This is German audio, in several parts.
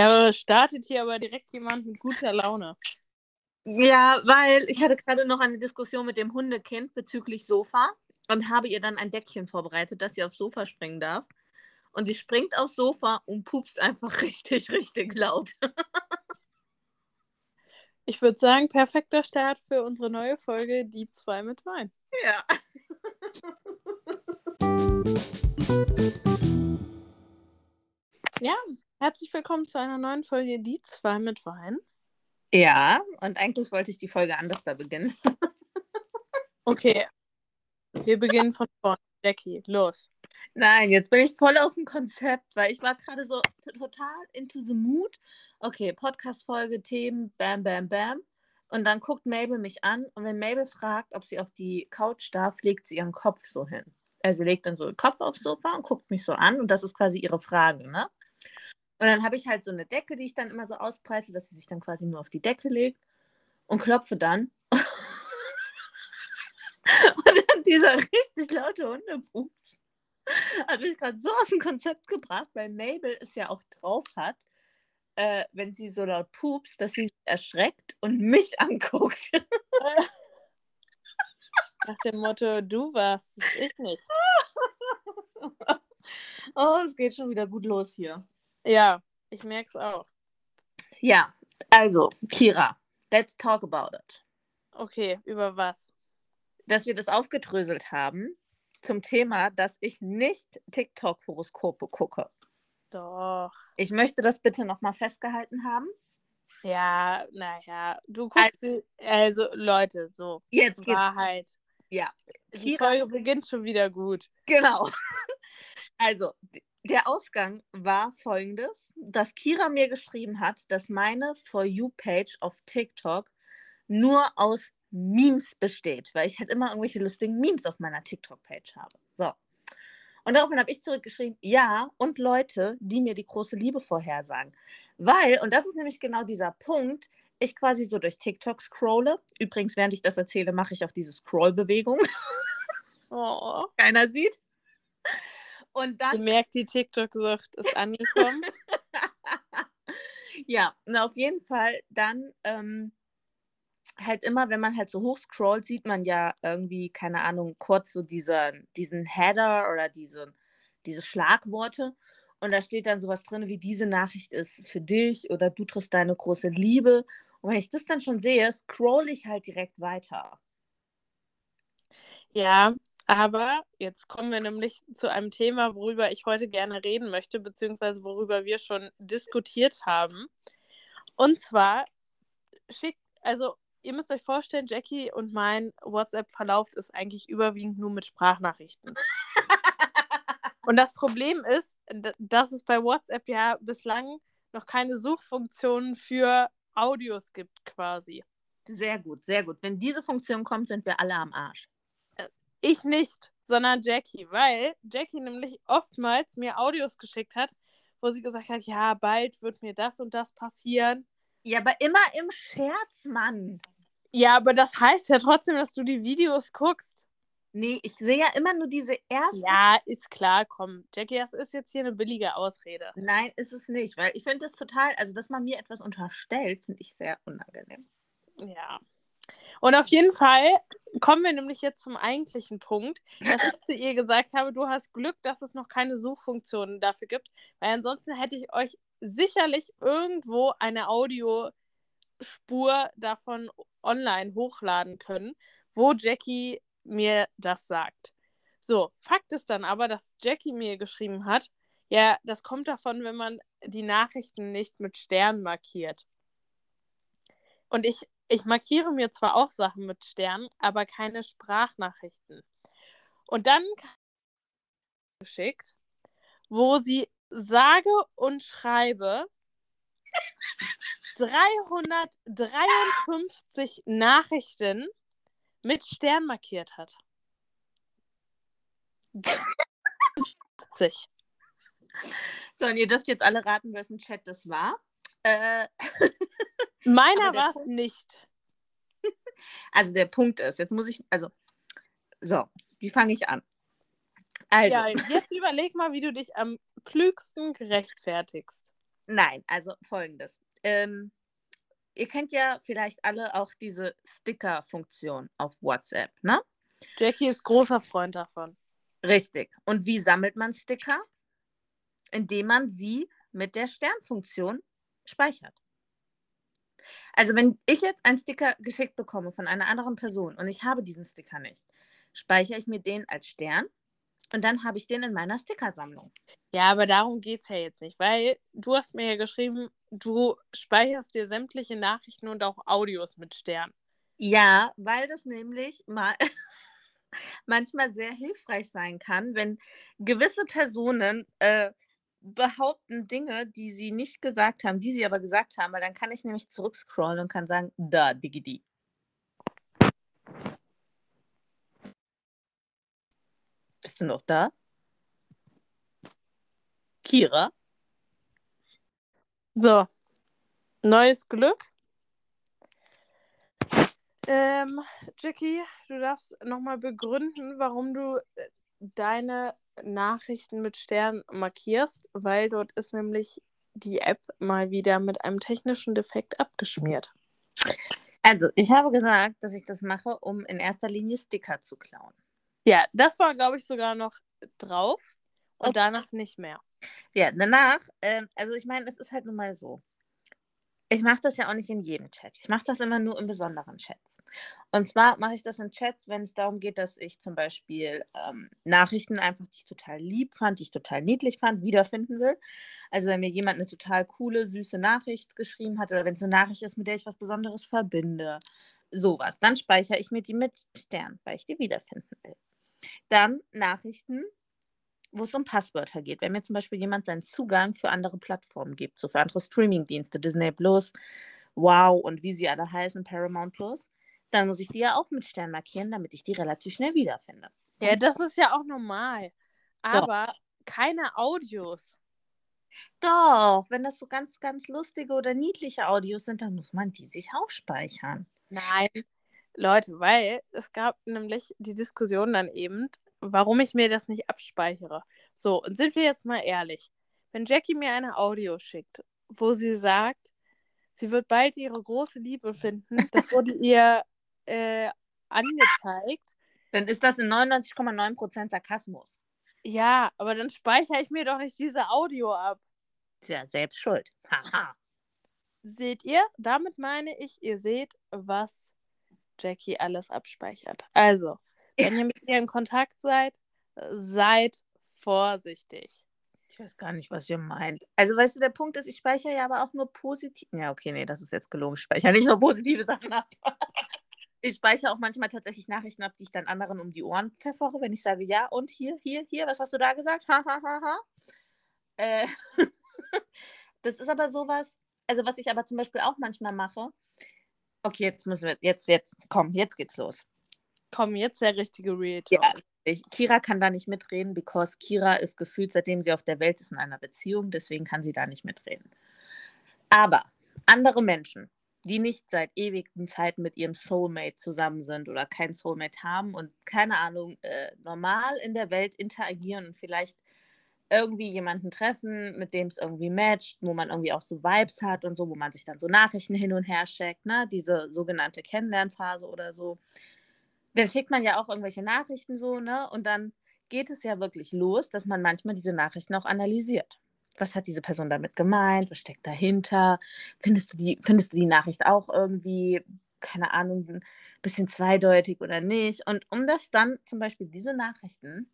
Da startet hier aber direkt jemand mit guter Laune. Ja, weil ich hatte gerade noch eine Diskussion mit dem Hundekind bezüglich Sofa und habe ihr dann ein Deckchen vorbereitet, dass sie aufs Sofa springen darf. Und sie springt aufs Sofa und pupst einfach richtig, richtig laut. Ich würde sagen, perfekter Start für unsere neue Folge Die zwei mit Wein. Ja. Ja, herzlich willkommen zu einer neuen Folge Die zwei mit Wein. Ja, und eigentlich wollte ich die Folge anders da beginnen. Okay, wir beginnen von vorne. Jackie, los. Nein, jetzt bin ich voll aus dem Konzept, weil ich war gerade so total into the mood. Okay, Podcast-Folge, Themen, bam, bam, bam. Und dann guckt Mabel mich an und wenn Mabel fragt, ob sie auf die Couch darf, legt sie ihren Kopf so hin. Also legt dann so den Kopf aufs Sofa und guckt mich so an und das ist quasi ihre Frage, ne? Und dann habe ich halt so eine Decke, die ich dann immer so ausbreite, dass sie sich dann quasi nur auf die Decke legt und klopfe dann. und dann dieser richtig laute Hundepups hat mich gerade so aus dem Konzept gebracht, weil Mabel es ja auch drauf hat, äh, wenn sie so laut pupst, dass sie erschreckt und mich anguckt. Nach dem Motto, du warst, ich nicht. oh, es geht schon wieder gut los hier. Ja, ich merke es auch. Ja, also, Kira, let's talk about it. Okay, über was? Dass wir das aufgedröselt haben zum Thema, dass ich nicht TikTok-Horoskope gucke. Doch. Ich möchte das bitte nochmal festgehalten haben. Ja, naja, du guckst, also, also Leute, so. Jetzt geht's. Wahrheit. Ja. Die Folge beginnt schon wieder gut. Genau. Also, der Ausgang war folgendes, dass Kira mir geschrieben hat, dass meine For You-Page auf TikTok nur aus Memes besteht, weil ich halt immer irgendwelche lustigen Memes auf meiner TikTok-Page habe. So. Und daraufhin habe ich zurückgeschrieben, ja, und Leute, die mir die große Liebe vorhersagen. Weil, und das ist nämlich genau dieser Punkt, ich quasi so durch TikTok scrolle. Übrigens, während ich das erzähle, mache ich auch diese Scroll-Bewegung. Oh. Keiner sieht. Und dann. Merkt, die TikTok-Sucht ist angekommen. ja, und auf jeden Fall dann ähm, halt immer, wenn man halt so hoch scrollt, sieht man ja irgendwie, keine Ahnung, kurz so diese, diesen Header oder diese, diese Schlagworte. Und da steht dann sowas drin, wie diese Nachricht ist für dich oder du triffst deine große Liebe. Und wenn ich das dann schon sehe, scroll ich halt direkt weiter. Ja, aber jetzt kommen wir nämlich zu einem Thema, worüber ich heute gerne reden möchte, beziehungsweise worüber wir schon diskutiert haben. Und zwar schickt, also ihr müsst euch vorstellen, Jackie und mein WhatsApp-Verlauf ist eigentlich überwiegend nur mit Sprachnachrichten. und das Problem ist, dass es bei WhatsApp ja bislang noch keine Suchfunktionen für Audios gibt, quasi. Sehr gut, sehr gut. Wenn diese Funktion kommt, sind wir alle am Arsch. Ich nicht, sondern Jackie, weil Jackie nämlich oftmals mir Audios geschickt hat, wo sie gesagt hat, ja, bald wird mir das und das passieren. Ja, aber immer im Scherz, Mann. Ja, aber das heißt ja trotzdem, dass du die Videos guckst. Nee, ich sehe ja immer nur diese ersten. Ja, ist klar, komm. Jackie, das ist jetzt hier eine billige Ausrede. Nein, ist es nicht, weil ich finde das total, also dass man mir etwas unterstellt, finde ich sehr unangenehm. Ja. Und auf jeden Fall kommen wir nämlich jetzt zum eigentlichen Punkt, dass ich zu ihr gesagt habe, du hast Glück, dass es noch keine Suchfunktionen dafür gibt, weil ansonsten hätte ich euch sicherlich irgendwo eine Audiospur davon online hochladen können, wo Jackie mir das sagt. So, Fakt ist dann aber, dass Jackie mir geschrieben hat, ja, das kommt davon, wenn man die Nachrichten nicht mit Stern markiert. Und ich ich markiere mir zwar auch Sachen mit Sternen, aber keine Sprachnachrichten. Und dann geschickt, wo sie sage und schreibe 353 Nachrichten mit Stern markiert hat. 50. So, und ihr dürft jetzt alle raten, wessen Chat das war. Äh, Meiner war es nicht. Also der Punkt ist, jetzt muss ich, also, so, wie fange ich an? Also. Ja, jetzt überleg mal, wie du dich am klügsten gerechtfertigst. Nein, also folgendes. Ähm, ihr kennt ja vielleicht alle auch diese Sticker-Funktion auf WhatsApp, ne? Jackie ist großer Freund davon. Richtig. Und wie sammelt man Sticker? Indem man sie mit der Sternfunktion speichert. Also wenn ich jetzt einen Sticker geschickt bekomme von einer anderen Person und ich habe diesen Sticker nicht, speichere ich mir den als Stern und dann habe ich den in meiner Stickersammlung. Ja, aber darum geht es ja jetzt nicht, weil du hast mir ja geschrieben, du speicherst dir sämtliche Nachrichten und auch Audios mit Stern. Ja, weil das nämlich mal manchmal sehr hilfreich sein kann, wenn gewisse Personen äh, behaupten Dinge, die sie nicht gesagt haben, die sie aber gesagt haben, weil dann kann ich nämlich zurückscrollen und kann sagen, da, Digidi. Bist du noch da? Kira? So, neues Glück. Ähm, Jackie, du darfst nochmal begründen, warum du äh, deine Nachrichten mit Stern markierst, weil dort ist nämlich die App mal wieder mit einem technischen Defekt abgeschmiert. Also, ich habe gesagt, dass ich das mache, um in erster Linie Sticker zu klauen. Ja, das war, glaube ich, sogar noch drauf und okay. danach nicht mehr. Ja, danach, äh, also ich meine, es ist halt nun mal so. Ich mache das ja auch nicht in jedem Chat. Ich mache das immer nur in besonderen Chats. Und zwar mache ich das in Chats, wenn es darum geht, dass ich zum Beispiel ähm, Nachrichten einfach, die ich total lieb fand, die ich total niedlich fand, wiederfinden will. Also wenn mir jemand eine total coole, süße Nachricht geschrieben hat oder wenn es eine Nachricht ist, mit der ich was Besonderes verbinde, sowas, dann speichere ich mir die mit Stern, weil ich die wiederfinden will. Dann Nachrichten, wo es um Passwörter geht. Wenn mir zum Beispiel jemand seinen Zugang für andere Plattformen gibt, so für andere Streamingdienste, Disney Plus, Wow und wie sie alle heißen, Paramount Plus, dann muss ich die ja auch mit Stern markieren, damit ich die relativ schnell wiederfinde. Ja, das ist ja auch normal. Aber Doch. keine Audios. Doch, wenn das so ganz, ganz lustige oder niedliche Audios sind, dann muss man die sich auch speichern. Nein, Leute, weil es gab nämlich die Diskussion dann eben, warum ich mir das nicht abspeichere. So, und sind wir jetzt mal ehrlich. Wenn Jackie mir eine Audio schickt, wo sie sagt, sie wird bald ihre große Liebe finden, das wurde ihr äh, angezeigt. Dann ist das in 99,9% Sarkasmus. Ja, aber dann speichere ich mir doch nicht diese Audio ab. Tja, selbst schuld. Haha. Seht ihr? Damit meine ich, ihr seht, was Jackie alles abspeichert. Also, wenn ihr mit ihr in Kontakt seid, seid vorsichtig. Ich weiß gar nicht, was ihr meint. Also, weißt du, der Punkt ist, ich speichere ja aber auch nur positiv. Ja, okay, nee, das ist jetzt gelogen. Ich speichere nicht nur positive Sachen ab. ich speichere auch manchmal tatsächlich Nachrichten ab, die ich dann anderen um die Ohren pfeffere, wenn ich sage, ja, und hier, hier, hier, was hast du da gesagt? Ha, ha, ha, ha. Äh, das ist aber sowas, also was ich aber zum Beispiel auch manchmal mache. Okay, jetzt müssen wir, jetzt, jetzt, komm, jetzt geht's los. Komm, jetzt der richtige Real Talk. Ja, ich, Kira kann da nicht mitreden, because Kira ist gefühlt, seitdem sie auf der Welt ist, in einer Beziehung, deswegen kann sie da nicht mitreden. Aber andere Menschen, die nicht seit ewigen Zeiten mit ihrem Soulmate zusammen sind oder kein Soulmate haben und keine Ahnung, äh, normal in der Welt interagieren und vielleicht irgendwie jemanden treffen, mit dem es irgendwie matcht, wo man irgendwie auch so Vibes hat und so, wo man sich dann so Nachrichten hin und her schickt, ne? Diese sogenannte Kennenlernphase oder so. Dann schickt man ja auch irgendwelche Nachrichten so, ne? Und dann geht es ja wirklich los, dass man manchmal diese Nachrichten auch analysiert was hat diese Person damit gemeint, was steckt dahinter, findest du die, findest du die Nachricht auch irgendwie, keine Ahnung, ein bisschen zweideutig oder nicht. Und um das dann zum Beispiel diese Nachrichten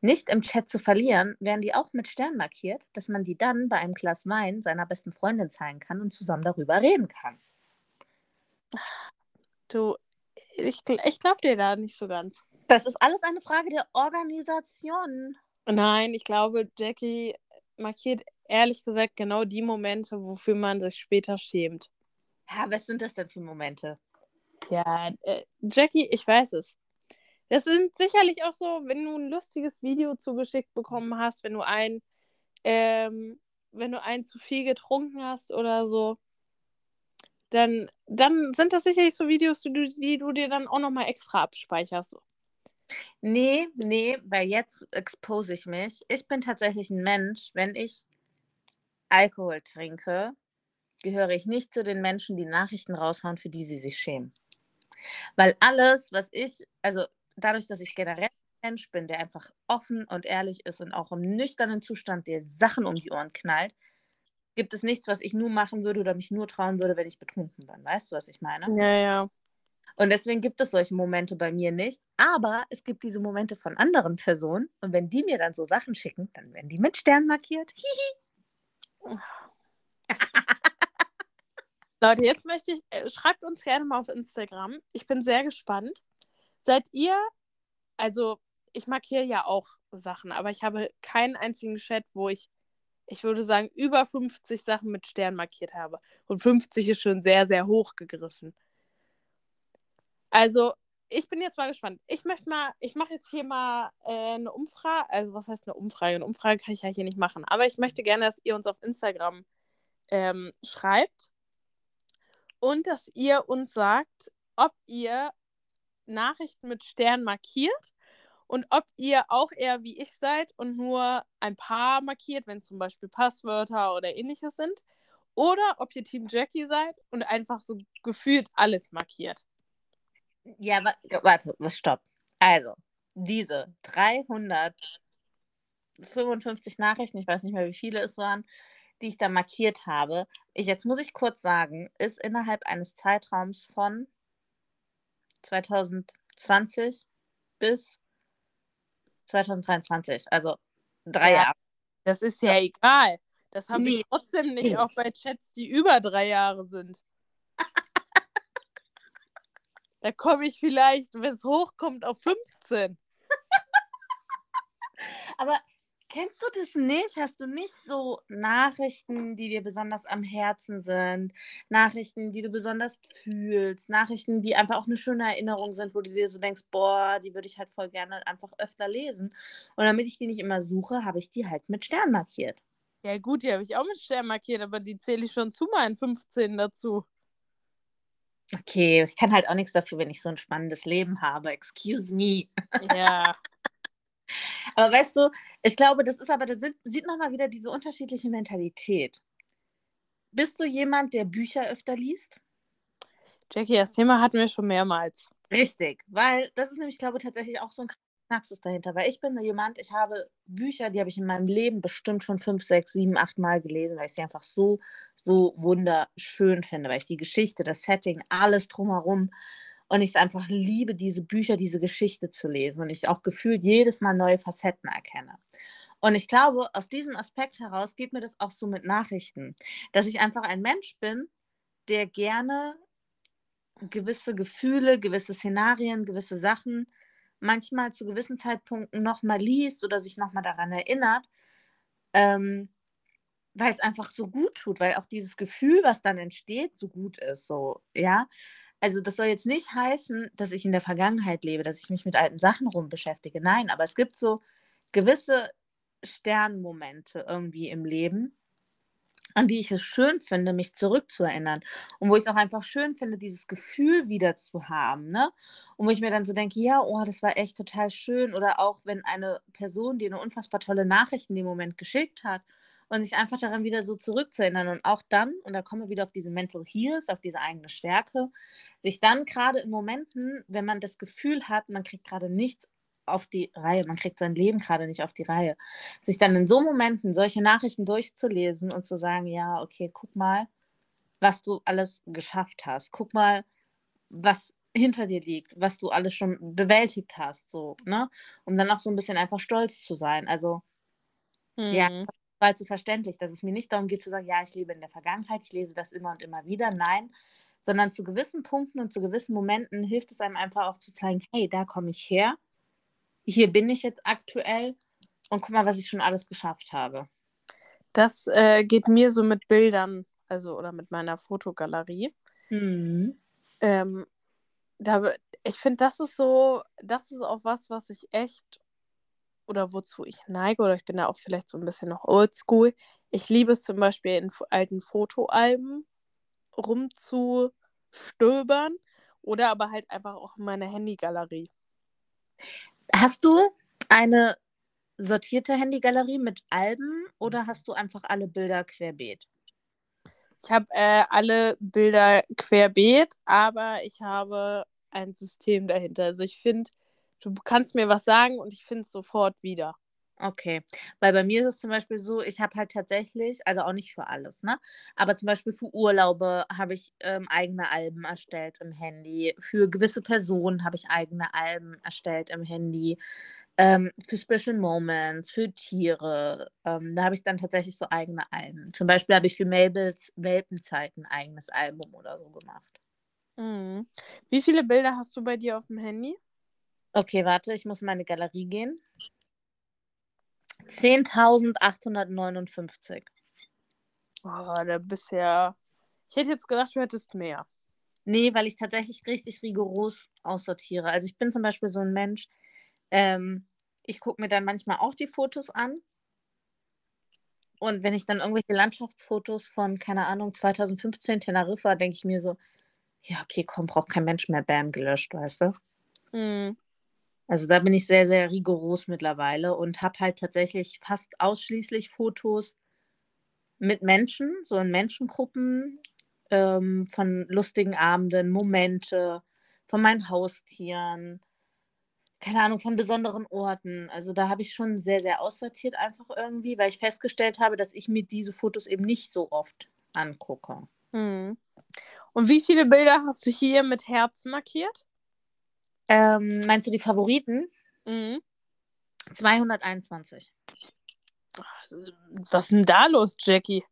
nicht im Chat zu verlieren, werden die auch mit Stern markiert, dass man die dann bei einem Glas Wein seiner besten Freundin zeigen kann und zusammen darüber reden kann. Du, ich, ich glaube dir da nicht so ganz. Das ist alles eine Frage der Organisation. Nein, ich glaube, Jackie markiert ehrlich gesagt genau die Momente, wofür man sich später schämt. Ja, was sind das denn für Momente? Ja, äh, Jackie, ich weiß es. Das sind sicherlich auch so, wenn du ein lustiges Video zugeschickt bekommen hast, wenn du ein, ähm, wenn du ein zu viel getrunken hast oder so, dann, dann sind das sicherlich so Videos, die, die du dir dann auch nochmal extra abspeicherst. Nee, nee, weil jetzt expose ich mich. Ich bin tatsächlich ein Mensch, wenn ich Alkohol trinke, gehöre ich nicht zu den Menschen, die Nachrichten raushauen, für die sie sich schämen. Weil alles, was ich, also dadurch, dass ich generell ein Mensch bin, der einfach offen und ehrlich ist und auch im nüchternen Zustand dir Sachen um die Ohren knallt, gibt es nichts, was ich nur machen würde oder mich nur trauen würde, wenn ich betrunken bin. Weißt du, was ich meine? Ja, ja. Und deswegen gibt es solche Momente bei mir nicht. Aber es gibt diese Momente von anderen Personen. Und wenn die mir dann so Sachen schicken, dann werden die mit Stern markiert. Hihi. Leute, jetzt möchte ich, äh, schreibt uns gerne mal auf Instagram. Ich bin sehr gespannt. Seid ihr, also ich markiere ja auch Sachen, aber ich habe keinen einzigen Chat, wo ich, ich würde sagen, über 50 Sachen mit Stern markiert habe. Und 50 ist schon sehr, sehr hoch gegriffen. Also, ich bin jetzt mal gespannt. Ich möchte mal, ich mache jetzt hier mal äh, eine Umfrage. Also, was heißt eine Umfrage? Eine Umfrage kann ich ja hier nicht machen. Aber ich möchte gerne, dass ihr uns auf Instagram ähm, schreibt und dass ihr uns sagt, ob ihr Nachrichten mit Stern markiert und ob ihr auch eher wie ich seid und nur ein paar markiert, wenn zum Beispiel Passwörter oder ähnliches sind. Oder ob ihr Team Jackie seid und einfach so gefühlt alles markiert. Ja, warte, stopp. Also, diese 355 Nachrichten, ich weiß nicht mehr, wie viele es waren, die ich da markiert habe, ich, jetzt muss ich kurz sagen, ist innerhalb eines Zeitraums von 2020 bis 2023, also drei ja, Jahre. Das ist ja, ja. egal. Das habe nee. ich trotzdem nicht auch bei Chats, die über drei Jahre sind. da komme ich vielleicht, wenn es hochkommt, auf 15. Aber Kennst du das nicht? Hast du nicht so Nachrichten, die dir besonders am Herzen sind? Nachrichten, die du besonders fühlst? Nachrichten, die einfach auch eine schöne Erinnerung sind, wo du dir so denkst, boah, die würde ich halt voll gerne einfach öfter lesen. Und damit ich die nicht immer suche, habe ich die halt mit Stern markiert. Ja, gut, die habe ich auch mit Stern markiert, aber die zähle ich schon zu meinen 15 dazu. Okay, ich kann halt auch nichts dafür, wenn ich so ein spannendes Leben habe. Excuse me. Ja. Aber weißt du, ich glaube, das ist aber, da sieht man mal wieder diese unterschiedliche Mentalität. Bist du jemand, der Bücher öfter liest? Jackie, das Thema hatten wir schon mehrmals. Richtig, weil das ist nämlich, glaube ich, tatsächlich auch so ein Knacksus dahinter. Weil ich bin jemand, ich habe Bücher, die habe ich in meinem Leben bestimmt schon fünf, sechs, sieben, acht Mal gelesen, weil ich sie einfach so, so wunderschön finde, weil ich die Geschichte, das Setting, alles drumherum und ich es einfach liebe, diese Bücher, diese Geschichte zu lesen und ich auch gefühlt jedes Mal neue Facetten erkenne. Und ich glaube, aus diesem Aspekt heraus geht mir das auch so mit Nachrichten, dass ich einfach ein Mensch bin, der gerne gewisse Gefühle, gewisse Szenarien, gewisse Sachen manchmal zu gewissen Zeitpunkten nochmal liest oder sich nochmal daran erinnert, ähm, weil es einfach so gut tut, weil auch dieses Gefühl, was dann entsteht, so gut ist. So, ja also das soll jetzt nicht heißen, dass ich in der Vergangenheit lebe, dass ich mich mit alten Sachen rum beschäftige. Nein, aber es gibt so gewisse Sternmomente irgendwie im Leben, an die ich es schön finde, mich zurückzuerinnern. Und wo ich es auch einfach schön finde, dieses Gefühl wieder zu haben. Ne? Und wo ich mir dann so denke, ja, oh, das war echt total schön. Oder auch, wenn eine Person dir eine unfassbar tolle Nachricht in dem Moment geschickt hat und sich einfach daran wieder so zurückzuerinnern. Und auch dann, und da kommen wir wieder auf diese Mental Heals, auf diese eigene Stärke, sich dann gerade in Momenten, wenn man das Gefühl hat, man kriegt gerade nichts auf die Reihe, man kriegt sein Leben gerade nicht auf die Reihe, sich dann in so Momenten solche Nachrichten durchzulesen und zu sagen, ja, okay, guck mal, was du alles geschafft hast. Guck mal, was hinter dir liegt, was du alles schon bewältigt hast, so, ne? Um dann auch so ein bisschen einfach stolz zu sein. Also, hm. ja, war zu verständlich, dass es mir nicht darum geht zu sagen, ja, ich lebe in der Vergangenheit, ich lese das immer und immer wieder. Nein, sondern zu gewissen Punkten und zu gewissen Momenten hilft es einem einfach auch zu zeigen, hey, da komme ich her, hier bin ich jetzt aktuell und guck mal, was ich schon alles geschafft habe. Das äh, geht mir so mit Bildern, also oder mit meiner Fotogalerie. Mhm. Ähm, da, ich finde, das ist so, das ist auch was, was ich echt oder wozu ich neige, oder ich bin da auch vielleicht so ein bisschen noch oldschool. Ich liebe es zum Beispiel in alten Fotoalben rumzustöbern oder aber halt einfach auch in meiner Handygalerie. Hast du eine sortierte Handygalerie mit Alben oder hast du einfach alle Bilder querbeet? Ich habe äh, alle Bilder querbeet, aber ich habe ein System dahinter. Also ich finde, du kannst mir was sagen und ich finde es sofort wieder. Okay, weil bei mir ist es zum Beispiel so, ich habe halt tatsächlich, also auch nicht für alles, ne? Aber zum Beispiel für Urlaube habe ich ähm, eigene Alben erstellt im Handy. Für gewisse Personen habe ich eigene Alben erstellt im Handy. Ähm, für Special Moments, für Tiere. Ähm, da habe ich dann tatsächlich so eigene Alben. Zum Beispiel habe ich für Mabels Welpenzeit ein eigenes Album oder so gemacht. Mhm. Wie viele Bilder hast du bei dir auf dem Handy? Okay, warte, ich muss in meine Galerie gehen. 10.859. Oh, da bist ja. Ich hätte jetzt gedacht, du hättest mehr. Nee, weil ich tatsächlich richtig rigoros aussortiere. Also ich bin zum Beispiel so ein Mensch, ähm, ich gucke mir dann manchmal auch die Fotos an. Und wenn ich dann irgendwelche Landschaftsfotos von, keine Ahnung, 2015 Teneriffa, denke ich mir so, ja, okay, komm, braucht kein Mensch mehr, bam, gelöscht, weißt du? Mhm. Also da bin ich sehr, sehr rigoros mittlerweile und habe halt tatsächlich fast ausschließlich Fotos mit Menschen, so in Menschengruppen, ähm, von lustigen Abenden, Momente, von meinen Haustieren, keine Ahnung, von besonderen Orten. Also da habe ich schon sehr, sehr aussortiert einfach irgendwie, weil ich festgestellt habe, dass ich mir diese Fotos eben nicht so oft angucke. Mhm. Und wie viele Bilder hast du hier mit Herz markiert? Ähm, meinst du die Favoriten? Mhm. 221. Was ist denn da los, Jackie?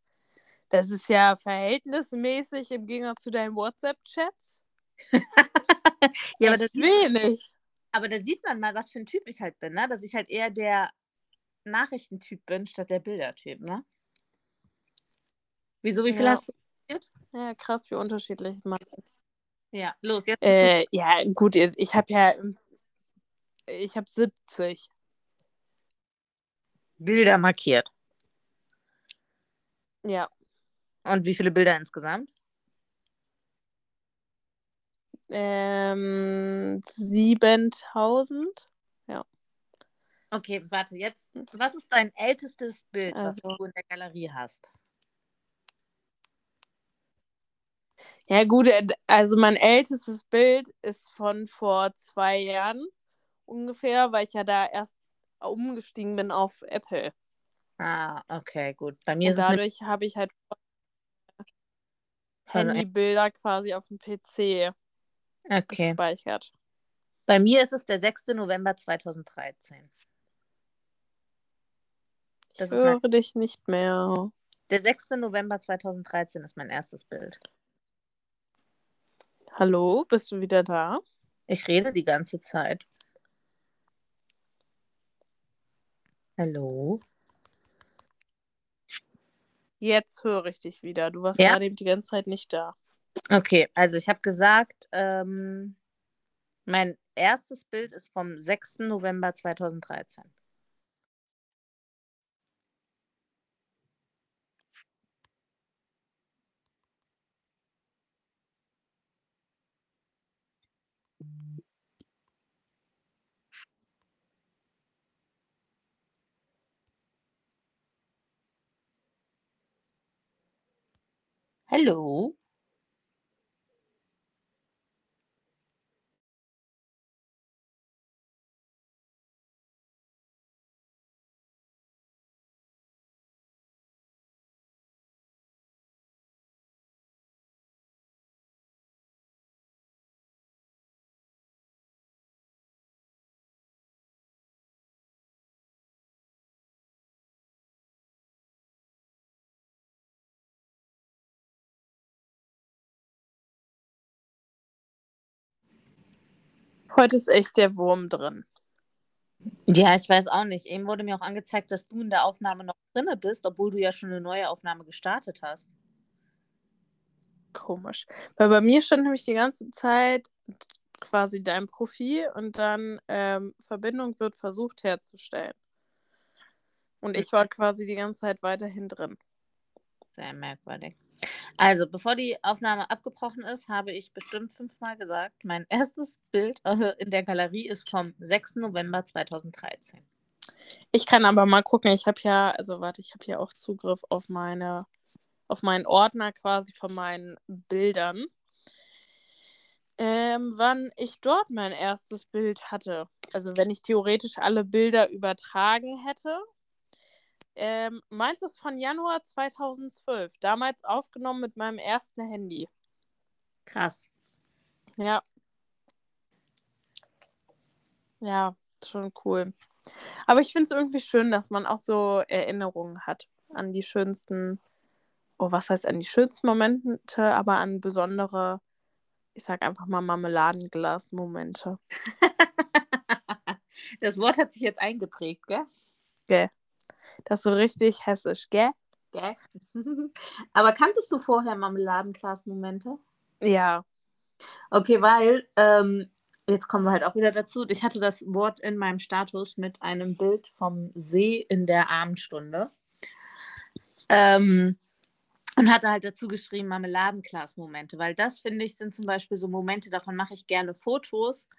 Das ist ja verhältnismäßig im Gegensatz zu deinen WhatsApp-Chats. ja, aber das wenig. Aber da sieht man mal, was für ein Typ ich halt bin, ne? Dass ich halt eher der Nachrichtentyp bin, statt der Bildertyp, ne? Wieso, wie viel Ja. hast du? Ja, krass, wie unterschiedlich man ist. Ja, los, jetzt. Äh, ja, gut, ich habe ja. Ich habe 70. Bilder markiert. Ja. Und wie viele Bilder insgesamt? Ähm, 7000. Okay, warte, jetzt. Was ist dein ältestes Bild, Also- was du in der Galerie hast? Ja, gut, äh, also mein ältestes Bild ist von vor zwei Jahren ungefähr, weil ich ja da erst umgestiegen bin auf Apple. Ah, okay, gut. Bei mir Und ist dadurch habe ich halt Handybilder quasi auf dem PC Okay. gespeichert. Bei mir ist es der 6. November 2013. Das Ich ist mein, höre dich nicht mehr. der 6. November 2013 ist mein erstes Bild. Hallo, bist du wieder da? Ich rede die ganze Zeit. Hallo? Jetzt höre ich dich wieder. Du warst Ja? gerade eben die ganze Zeit nicht da. Okay, also ich habe gesagt, ähm, mein erstes Bild ist vom 6. November 2013. Hallo? Heute ist echt der Wurm drin. Ja, ich weiß auch nicht. Eben wurde mir auch angezeigt, dass du in der Aufnahme noch drinne bist, obwohl du ja schon eine neue Aufnahme gestartet hast. Komisch. Weil bei mir stand nämlich die ganze Zeit quasi dein Profil und dann ähm, Verbindung wird versucht herzustellen. Und ich war quasi die ganze Zeit weiterhin drin. Sehr merkwürdig. Also, bevor die Aufnahme abgebrochen ist, habe ich bestimmt fünfmal gesagt, mein erstes Bild äh, in der Galerie ist vom 6. November 2013. Ich kann aber mal gucken. Ich habe ja, also warte, ich habe hier auch Zugriff auf meine, auf meinen Ordner quasi von meinen Bildern. Ähm, wann ich dort mein erstes Bild hatte. Also wenn ich theoretisch alle Bilder übertragen hätte. Ähm, meins ist von Januar 2012. Damals aufgenommen mit meinem ersten Handy. Krass. Ja. Ja, schon cool. Aber ich finde es irgendwie schön, dass man auch so Erinnerungen hat an die schönsten, oh, was heißt an die schönsten Momente, aber an besondere, ich sag einfach mal Marmeladenglas-Momente. das Wort hat sich jetzt eingeprägt, gell? Gell. Das ist so richtig hessisch, gell? Gell? aber kanntest du vorher Marmeladenglas-Momente? Ja. Okay, weil ähm, jetzt kommen wir halt auch wieder dazu. Ich hatte das Wort in meinem Status mit einem Bild vom See in der Abendstunde. Ähm, und hatte halt dazu geschrieben Marmeladenglas-Momente, weil das finde ich sind zum Beispiel so Momente, davon mache ich gerne Fotos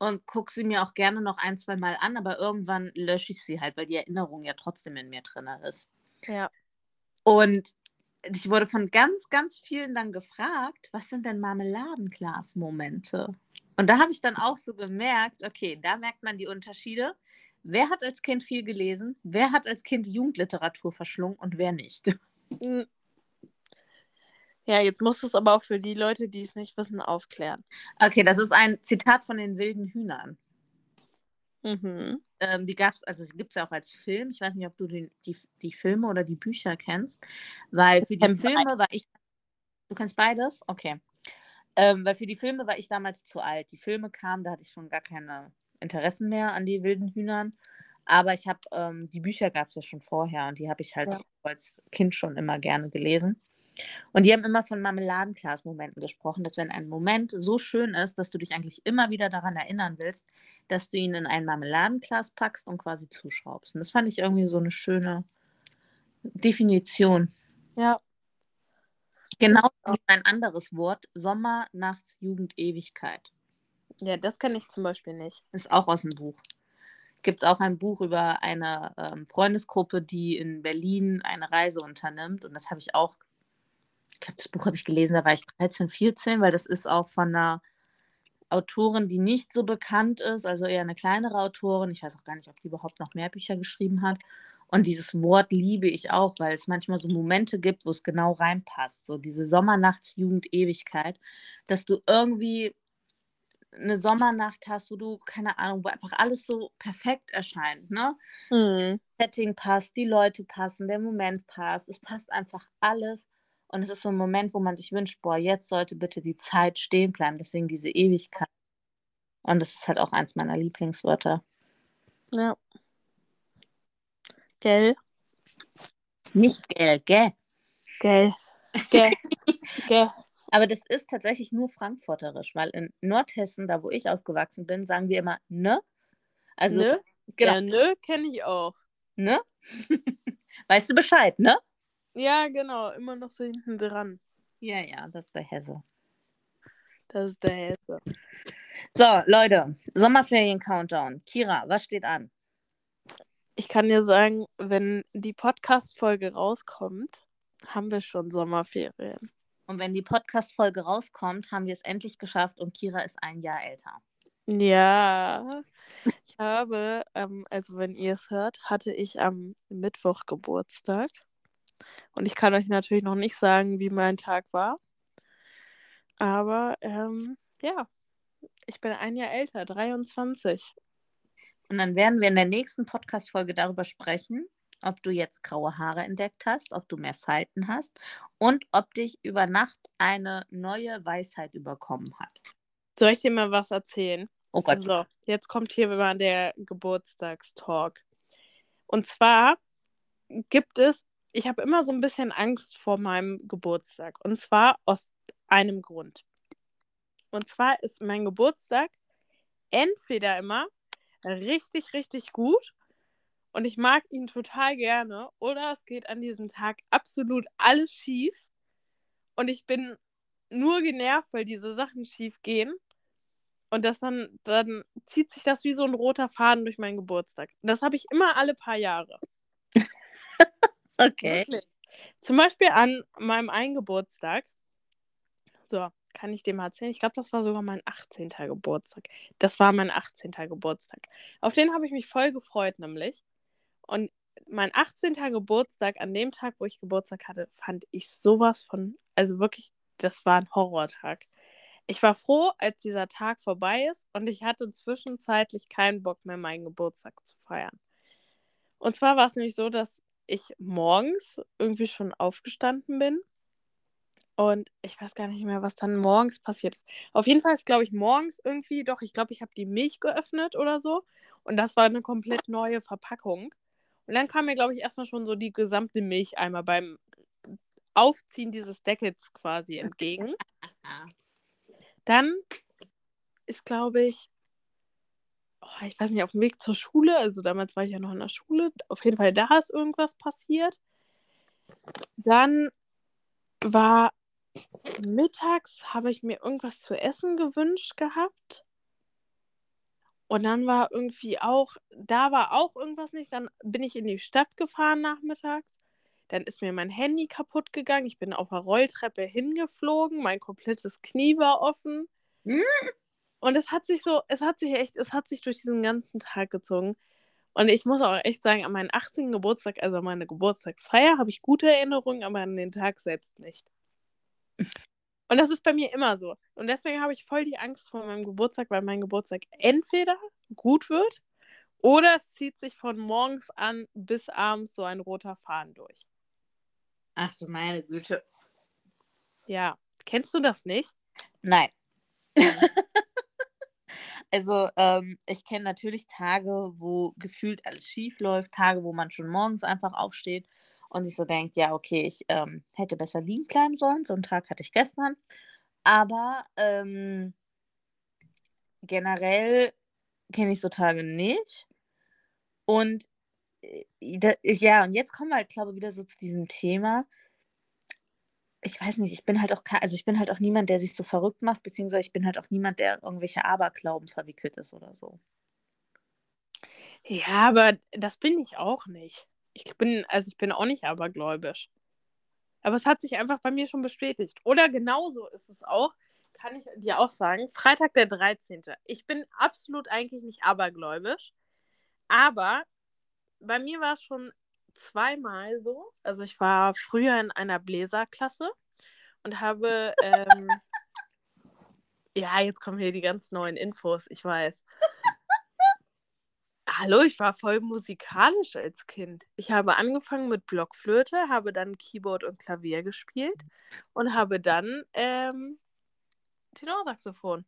und gucke sie mir auch gerne noch ein, zwei Mal an, aber irgendwann lösche ich sie halt, weil die Erinnerung ja trotzdem in mir drin ist. Ja. Und ich wurde von ganz, ganz vielen dann gefragt, was sind denn Marmeladenglas-Momente? Und da habe ich dann auch so gemerkt, okay, da merkt man die Unterschiede. Wer hat als Kind viel gelesen? Wer hat als Kind Jugendliteratur verschlungen und wer nicht? Ja, jetzt musst du es aber auch für die Leute, die es nicht wissen, aufklären. Okay, das ist ein Zitat von den wilden Hühnern. Mhm. Ähm, die gab es, also es gibt es ja auch als Film. Ich weiß nicht, ob du die, die, die Filme oder die Bücher kennst. Weil für die Filme war ich. Du kennst beides? Okay. Ähm, weil für die Filme war ich damals zu alt. Die Filme kamen, da hatte ich schon gar keine Interessen mehr an die wilden Hühnern. Aber ich habe, ähm, die Bücher gab es ja schon vorher und die habe ich halt ja. als Kind schon immer gerne gelesen. Und die haben immer von Marmeladenglas-Momenten gesprochen, dass wenn ein Moment so schön ist, dass du dich eigentlich immer wieder daran erinnern willst, dass du ihn in ein Marmeladenglas packst und quasi zuschraubst. Und das fand ich irgendwie so eine schöne Definition. Ja. Genau wie ein anderes Wort, Sommer, Nachts, Jugend, Ewigkeit. Ja, das kenne ich zum Beispiel nicht. Ist auch aus dem Buch. Gibt es auch ein Buch über eine ähm, Freundesgruppe, die in Berlin eine Reise unternimmt. Und das habe ich auch, ich glaube, das Buch habe ich gelesen, da war ich 13, 14, weil das ist auch von einer Autorin, die nicht so bekannt ist, also eher eine kleinere Autorin. Ich weiß auch gar nicht, ob die überhaupt noch mehr Bücher geschrieben hat. Und dieses Wort liebe ich auch, weil es manchmal so Momente gibt, wo es genau reinpasst. So diese Sommernachtsjugend Ewigkeit, dass du irgendwie eine Sommernacht hast, wo du, keine Ahnung, wo einfach alles so perfekt erscheint, ne? Mhm. Setting passt, die Leute passen, der Moment passt, es passt einfach alles. Und es ist so ein Moment, wo man sich wünscht, boah, jetzt sollte bitte die Zeit stehen bleiben. Deswegen diese Ewigkeit. Und das ist halt auch eins meiner Lieblingswörter. Ja. Gell? Nicht gell, gell? Gell. Gell. gell. Aber das ist tatsächlich nur frankfurterisch, weil in Nordhessen, da wo ich aufgewachsen bin, sagen wir immer ne. Also, ne? Genau. Ja, ne kenne ich auch. Ne? weißt du Bescheid, ne? Ja, genau. Immer noch so hinten dran. Ja, ja, das ist der Hesse. Das ist der Hesse. So, Leute, Sommerferien-Countdown. Kira, was steht an? Ich kann dir sagen, wenn die Podcast-Folge rauskommt, haben wir schon Sommerferien. Und wenn die Podcast-Folge rauskommt, haben wir es endlich geschafft und Kira ist ein Jahr älter. Ja, ich habe, ähm, also wenn ihr es hört, hatte ich am Mittwoch Geburtstag. Und ich kann euch natürlich noch nicht sagen, wie mein Tag war. Aber ähm, ja, ich bin ein Jahr älter, 23. Und dann werden wir in der nächsten Podcast-Folge darüber sprechen, ob du jetzt graue Haare entdeckt hast, ob du mehr Falten hast und ob dich über Nacht eine neue Weisheit überkommen hat. Soll ich dir mal was erzählen? Oh Gott. So, jetzt kommt hier mal der Geburtstagstalk. Und zwar gibt es, ich habe immer so ein bisschen Angst vor meinem Geburtstag. Und zwar aus einem Grund. Und zwar ist mein Geburtstag entweder immer richtig, richtig gut und ich mag ihn total gerne. Oder es geht an diesem Tag absolut alles schief und ich bin nur genervt, weil diese Sachen schief gehen. Und das dann, dann zieht sich das wie so ein roter Faden durch meinen Geburtstag. Das habe ich immer alle paar Jahre. Okay. Wirklich. Zum Beispiel an meinem einen Geburtstag. So, kann ich mal erzählen? Ich glaube, das war sogar mein 18. Geburtstag. Das war mein 18. Geburtstag. Auf den habe ich mich voll gefreut, nämlich. Und mein 18. Geburtstag, an dem Tag, wo ich Geburtstag hatte, fand ich sowas von, also wirklich, das war ein Horrortag. Ich war froh, als dieser Tag vorbei ist und ich hatte zwischenzeitlich keinen Bock mehr, meinen Geburtstag zu feiern. Und zwar war es nämlich so, dass ich morgens irgendwie schon aufgestanden bin und ich weiß gar nicht mehr, was dann morgens passiert ist. Auf jeden Fall ist, glaube ich, morgens irgendwie, doch, ich glaube, ich habe die Milch geöffnet oder so. Und das war eine komplett neue Verpackung. Und dann kam mir, glaube ich, erstmal schon so die gesamte Milch einmal beim Aufziehen dieses Deckels quasi entgegen. Dann ist, glaube ich, ich weiß nicht, auf dem Weg zur Schule, also damals war ich ja noch in der Schule, auf jeden Fall da ist irgendwas passiert. Dann war mittags habe ich mir irgendwas zu essen gewünscht gehabt. Und dann war irgendwie auch, da war auch irgendwas nicht. Dann bin ich in die Stadt gefahren nachmittags. Dann ist mir mein Handy kaputt gegangen. Ich bin auf der Rolltreppe hingeflogen. Mein komplettes Knie war offen. Und es hat sich so, es hat sich echt, es hat sich durch diesen ganzen Tag gezogen. Und ich muss auch echt sagen, an meinen 18. Geburtstag, also an meine Geburtstagsfeier, habe ich gute Erinnerungen, aber an den Tag selbst nicht. Und das ist bei mir immer so. Und deswegen habe ich voll die Angst vor meinem Geburtstag, weil mein Geburtstag entweder gut wird oder es zieht sich von morgens an bis abends so ein roter Faden durch. Ach du meine Güte. Ja. Kennst du das nicht? Nein. also, ähm, ich kenne natürlich Tage, wo gefühlt alles schief läuft, Tage, wo man schon morgens einfach aufsteht und sich so denkt, ja, okay, ich ähm, hätte besser liegen bleiben sollen. So einen Tag hatte ich gestern. Aber ähm, generell kenne ich so Tage nicht. Und äh, da, ja, und jetzt kommen wir halt, glaube ich, wieder so zu diesem Thema. Ich weiß nicht, ich bin halt auch, also ich bin halt auch niemand, der sich so verrückt macht, beziehungsweise ich bin halt auch niemand, der irgendwelche Aberglauben verwickelt ist oder so. Ja, aber das bin ich auch nicht. Ich bin, also ich bin auch nicht abergläubisch. Aber es hat sich einfach bei mir schon bestätigt. Oder genauso ist es auch, kann ich dir auch sagen, Freitag der 13. Ich bin absolut eigentlich nicht abergläubisch. Aber bei mir war es schon zweimal so. Also ich war früher in einer Bläserklasse und habe. Ähm, ja, jetzt kommen hier die ganz neuen Infos, ich weiß. Hallo, ich war voll musikalisch als Kind. Ich habe angefangen mit Blockflöte, habe dann Keyboard und Klavier gespielt und habe dann ähm, Tenorsaxophon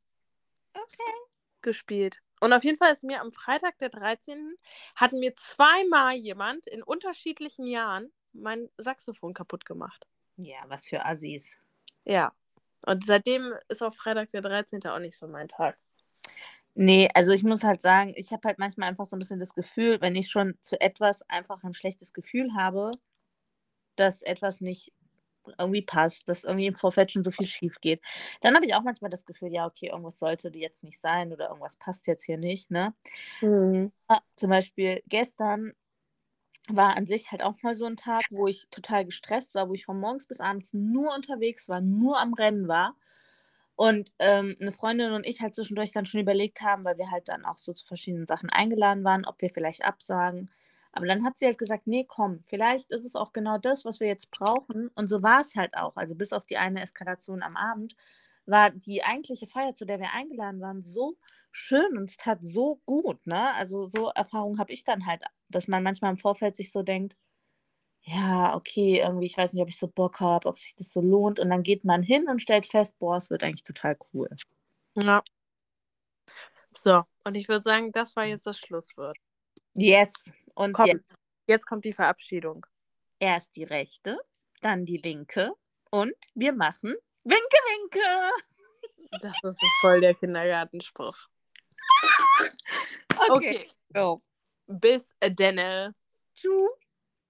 Okay. gespielt. Und auf jeden Fall ist mir am Freitag, der 13., hat mir zweimal jemand in unterschiedlichen Jahren mein Saxophon kaputt gemacht. Ja, was für Assis. Ja. Und seitdem ist auch Freitag, der 13. auch nicht so mein Tag. Nee, also ich muss halt sagen, ich habe halt manchmal einfach so ein bisschen das Gefühl, wenn ich schon zu etwas einfach ein schlechtes Gefühl habe, dass etwas nicht irgendwie passt, dass irgendwie im Vorfeld schon so viel schief geht, dann habe ich auch manchmal das Gefühl, ja, okay, irgendwas sollte jetzt nicht sein oder irgendwas passt jetzt hier nicht, ne? Mhm. Zum Beispiel gestern war an sich halt auch mal so ein Tag, wo ich total gestresst war, wo ich von morgens bis abends nur unterwegs war, nur am Rennen war. Und ähm, eine Freundin und ich halt zwischendurch dann schon überlegt haben, weil wir halt dann auch so zu verschiedenen Sachen eingeladen waren, ob wir vielleicht absagen. Aber dann hat sie halt gesagt, nee, komm, vielleicht ist es auch genau das, was wir jetzt brauchen. Und so war es halt auch. Also bis auf die eine Eskalation am Abend war die eigentliche Feier, zu der wir eingeladen waren, so schön und es tat so gut. Ne? Also so Erfahrungen habe ich dann halt, dass man manchmal im Vorfeld sich so denkt, ja, okay, irgendwie, ich weiß nicht, ob ich so Bock habe, ob sich das so lohnt. Und dann geht man hin und stellt fest, boah, es wird eigentlich total cool. Ja. So, und ich würde sagen, das war jetzt das Schlusswort. Yes. Und Komm, jetzt jetzt kommt die Verabschiedung. erst die rechte, dann die linke und wir machen Winke, Winke. Das ist voll der Kindergartenspruch. Okay, Go. bis denne. Tschüss.